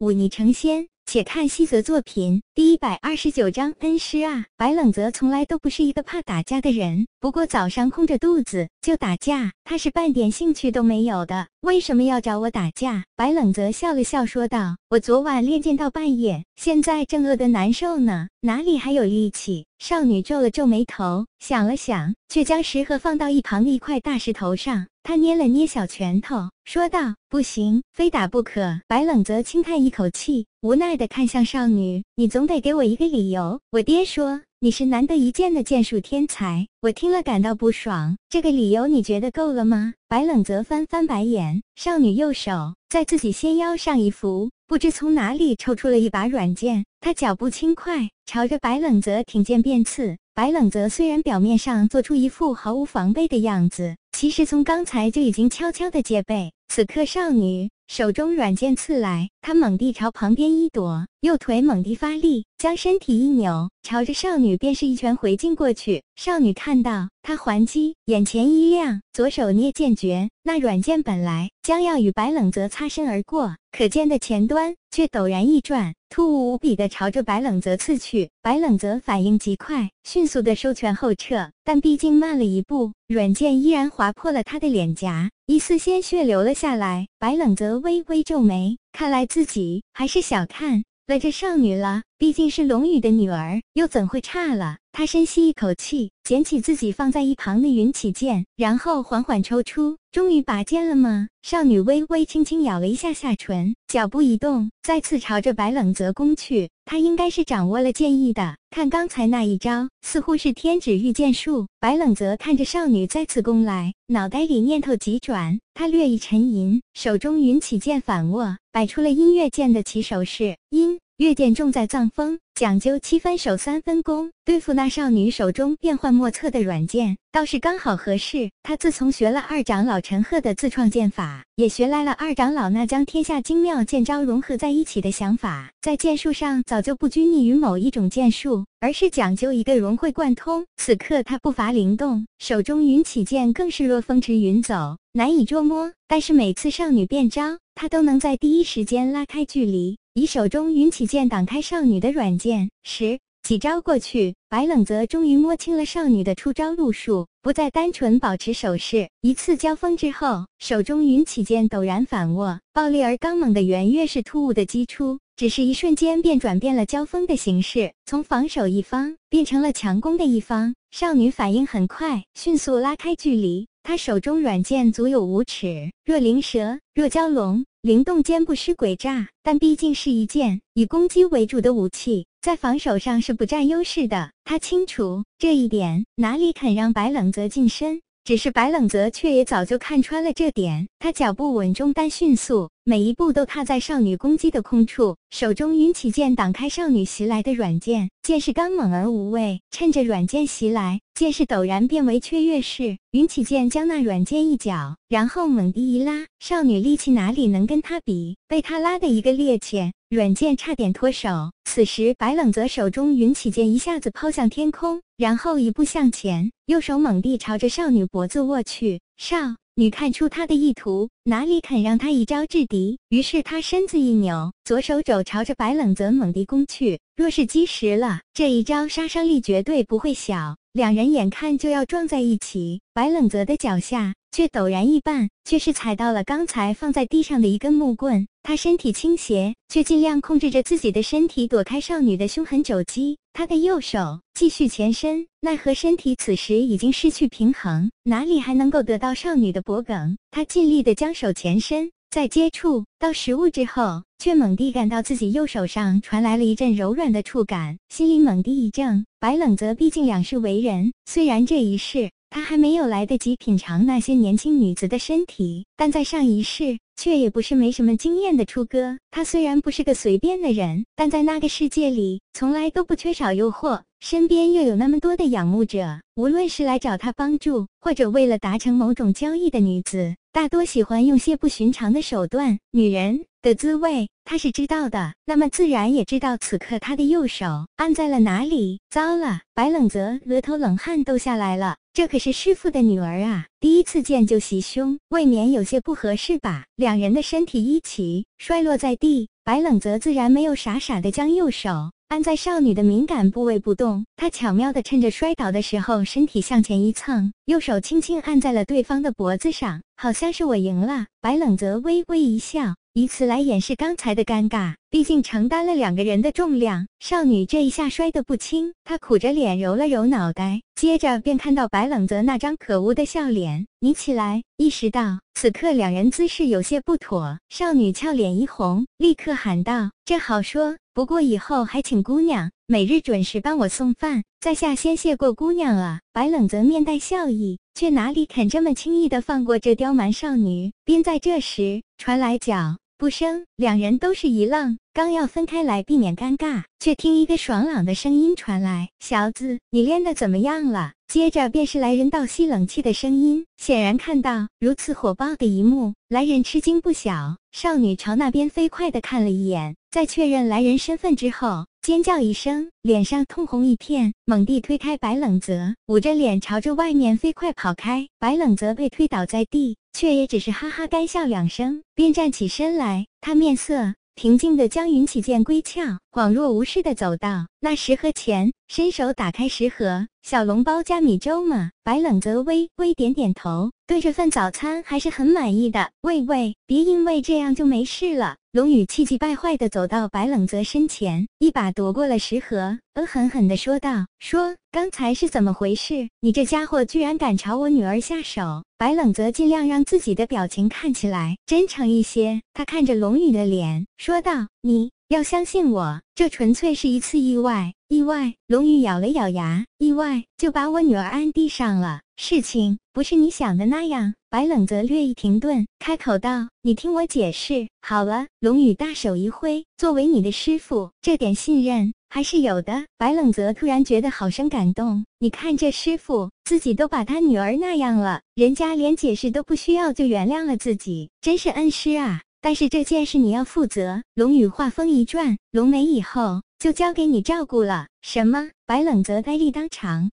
忤逆成仙。且看西泽作品第一百二十九章恩师啊！白冷泽从来都不是一个怕打架的人，不过早上空着肚子就打架，他是半点兴趣都没有的。为什么要找我打架？白冷泽笑了笑说道：“我昨晚练剑到半夜，现在正饿得难受呢，哪里还有力气？”少女皱了皱眉头，想了想，却将食盒放到一旁的一块大石头上。她捏了捏小拳头，说道：“不行，非打不可。”白冷泽轻叹一口气，无奈地看向少女：“你总得给我一个理由。”我爹说：“你是难得一见的剑术天才。”我听了感到不爽。这个理由你觉得够了吗？白冷泽翻翻白眼。少女右手在自己纤腰上一扶，不知从哪里抽出了一把软剑。她脚步轻快，朝着白冷泽挺剑便刺。白冷泽虽然表面上做出一副毫无防备的样子，其实从刚才就已经悄悄的戒备。此刻少女手中软剑刺来，他猛地朝旁边一躲，右腿猛地发力，将身体一扭，朝着少女便是一拳回敬过去。少女看到他还击，眼前一亮，左手捏剑诀，那软剑本来将要与白冷泽擦身而过，可见的前端却陡然一转。突兀无比的朝着白冷泽刺去，白冷泽反应极快，迅速的收拳后撤，但毕竟慢了一步，软剑依然划破了他的脸颊，一丝鲜血流了下来。白冷泽微微皱眉，看来自己还是小看了这少女了，毕竟是龙宇的女儿，又怎会差了？他深吸一口气，捡起自己放在一旁的云起剑，然后缓缓抽出。终于拔剑了吗？少女微微轻轻咬了一下下唇，脚步一动，再次朝着白冷泽攻去。她应该是掌握了剑意的，看刚才那一招，似乎是天指御剑术。白冷泽看着少女再次攻来，脑袋里念头急转，他略一沉吟，手中云起剑反握，摆出了音乐剑的起手式。音月剑重在藏锋。讲究七分手三分攻，对付那少女手中变幻莫测的软剑，倒是刚好合适。他自从学了二长老陈赫的自创剑法，也学来了二长老那将天下精妙剑招融合在一起的想法，在剑术上早就不拘泥于某一种剑术，而是讲究一个融会贯通。此刻他步伐灵动，手中云起剑更是若风驰云走，难以捉摸。但是每次少女变招，他都能在第一时间拉开距离。以手中云起剑挡开少女的软剑，十几招过去，白冷泽终于摸清了少女的出招路数，不再单纯保持手势。一次交锋之后，手中云起剑陡然反握，暴烈而刚猛的圆月是突兀的击出，只是一瞬间便转变了交锋的形式，从防守一方变成了强攻的一方。少女反应很快，迅速拉开距离。她手中软剑足有五尺，若灵蛇，若蛟龙。灵动间不失诡诈，但毕竟是一件以攻击为主的武器，在防守上是不占优势的。他清楚这一点，哪里肯让白冷泽近身？只是白冷泽却也早就看穿了这点，他脚步稳重但迅速，每一步都踏在少女攻击的空处，手中云起剑挡开少女袭来的软剑，剑势刚猛而无畏。趁着软剑袭来，剑势陡然变为雀跃式，云起剑将那软剑一脚，然后猛地一拉，少女力气哪里能跟他比？被他拉的一个趔趄。软剑差点脱手，此时白冷泽手中云起剑一下子抛向天空，然后一步向前，右手猛地朝着少女脖子握去。少女看出他的意图，哪里肯让他一招制敌？于是他身子一扭，左手肘朝着白冷泽猛地攻去。若是击实了，这一招杀伤力绝对不会小。两人眼看就要撞在一起，白冷泽的脚下却陡然一绊，却是踩到了刚才放在地上的一根木棍。他身体倾斜，却尽量控制着自己的身体躲开少女的凶狠肘击。他的右手继续前伸，奈何身体此时已经失去平衡，哪里还能够得到少女的脖颈？他尽力的将手前伸，在接触到食物之后，却猛地感到自己右手上传来了一阵柔软的触感，心里猛地一怔。白冷泽毕竟两世为人，虽然这一世他还没有来得及品尝那些年轻女子的身体，但在上一世。却也不是没什么经验的初哥。他虽然不是个随便的人，但在那个世界里，从来都不缺少诱惑，身边又有那么多的仰慕者。无论是来找他帮助，或者为了达成某种交易的女子，大多喜欢用些不寻常的手段。女人的滋味，他是知道的，那么自然也知道此刻他的右手按在了哪里。糟了，白冷泽额头冷汗都下来了。这可是师傅的女儿啊，第一次见就袭胸，未免有些不合适吧？两人的身体一起摔落在地。白冷泽自然没有傻傻的将右手按在少女的敏感部位不动，他巧妙的趁着摔倒的时候，身体向前一蹭，右手轻轻按在了对方的脖子上，好像是我赢了。白冷泽微微一笑。以此来掩饰刚才的尴尬，毕竟承担了两个人的重量。少女这一下摔得不轻，她苦着脸揉了揉脑袋，接着便看到白冷泽那张可恶的笑脸，你起来，意识到此刻两人姿势有些不妥。少女俏脸一红，立刻喊道：“这好说，不过以后还请姑娘每日准时帮我送饭，在下先谢过姑娘了。”白冷泽面带笑意，却哪里肯这么轻易的放过这刁蛮少女。便在这时，传来脚。不生，两人都是一愣，刚要分开来避免尴尬，却听一个爽朗的声音传来：“小子，你练的怎么样了？”接着便是来人倒吸冷气的声音。显然看到如此火爆的一幕，来人吃惊不小。少女朝那边飞快地看了一眼，在确认来人身份之后，尖叫一声，脸上通红一片，猛地推开白冷泽，捂着脸朝着外面飞快跑开。白冷泽被推倒在地。却也只是哈哈干笑两声，便站起身来。他面色平静的将云起剑归鞘，恍若无事的走到那食盒前，伸手打开食盒。小笼包加米粥吗？白冷泽微微点点头，对这份早餐还是很满意的。喂喂，别因为这样就没事了。龙宇气急败坏的走到白冷泽身前，一把夺过了食盒，恶狠狠的说道：“说刚才是怎么回事？你这家伙居然敢朝我女儿下手！”白冷泽尽量让自己的表情看起来真诚一些，他看着龙宇的脸说道：“你。”要相信我，这纯粹是一次意外。意外，龙宇咬了咬牙，意外就把我女儿按地上了。事情不是你想的那样。白冷泽略一停顿，开口道：“你听我解释好了。”龙宇大手一挥，作为你的师傅，这点信任还是有的。白冷泽突然觉得好生感动。你看这师傅，自己都把他女儿那样了，人家连解释都不需要就原谅了自己，真是恩师啊。但是这件事你要负责。龙宇话锋一转，龙梅以后就交给你照顾了。什么？白冷泽呆立当场。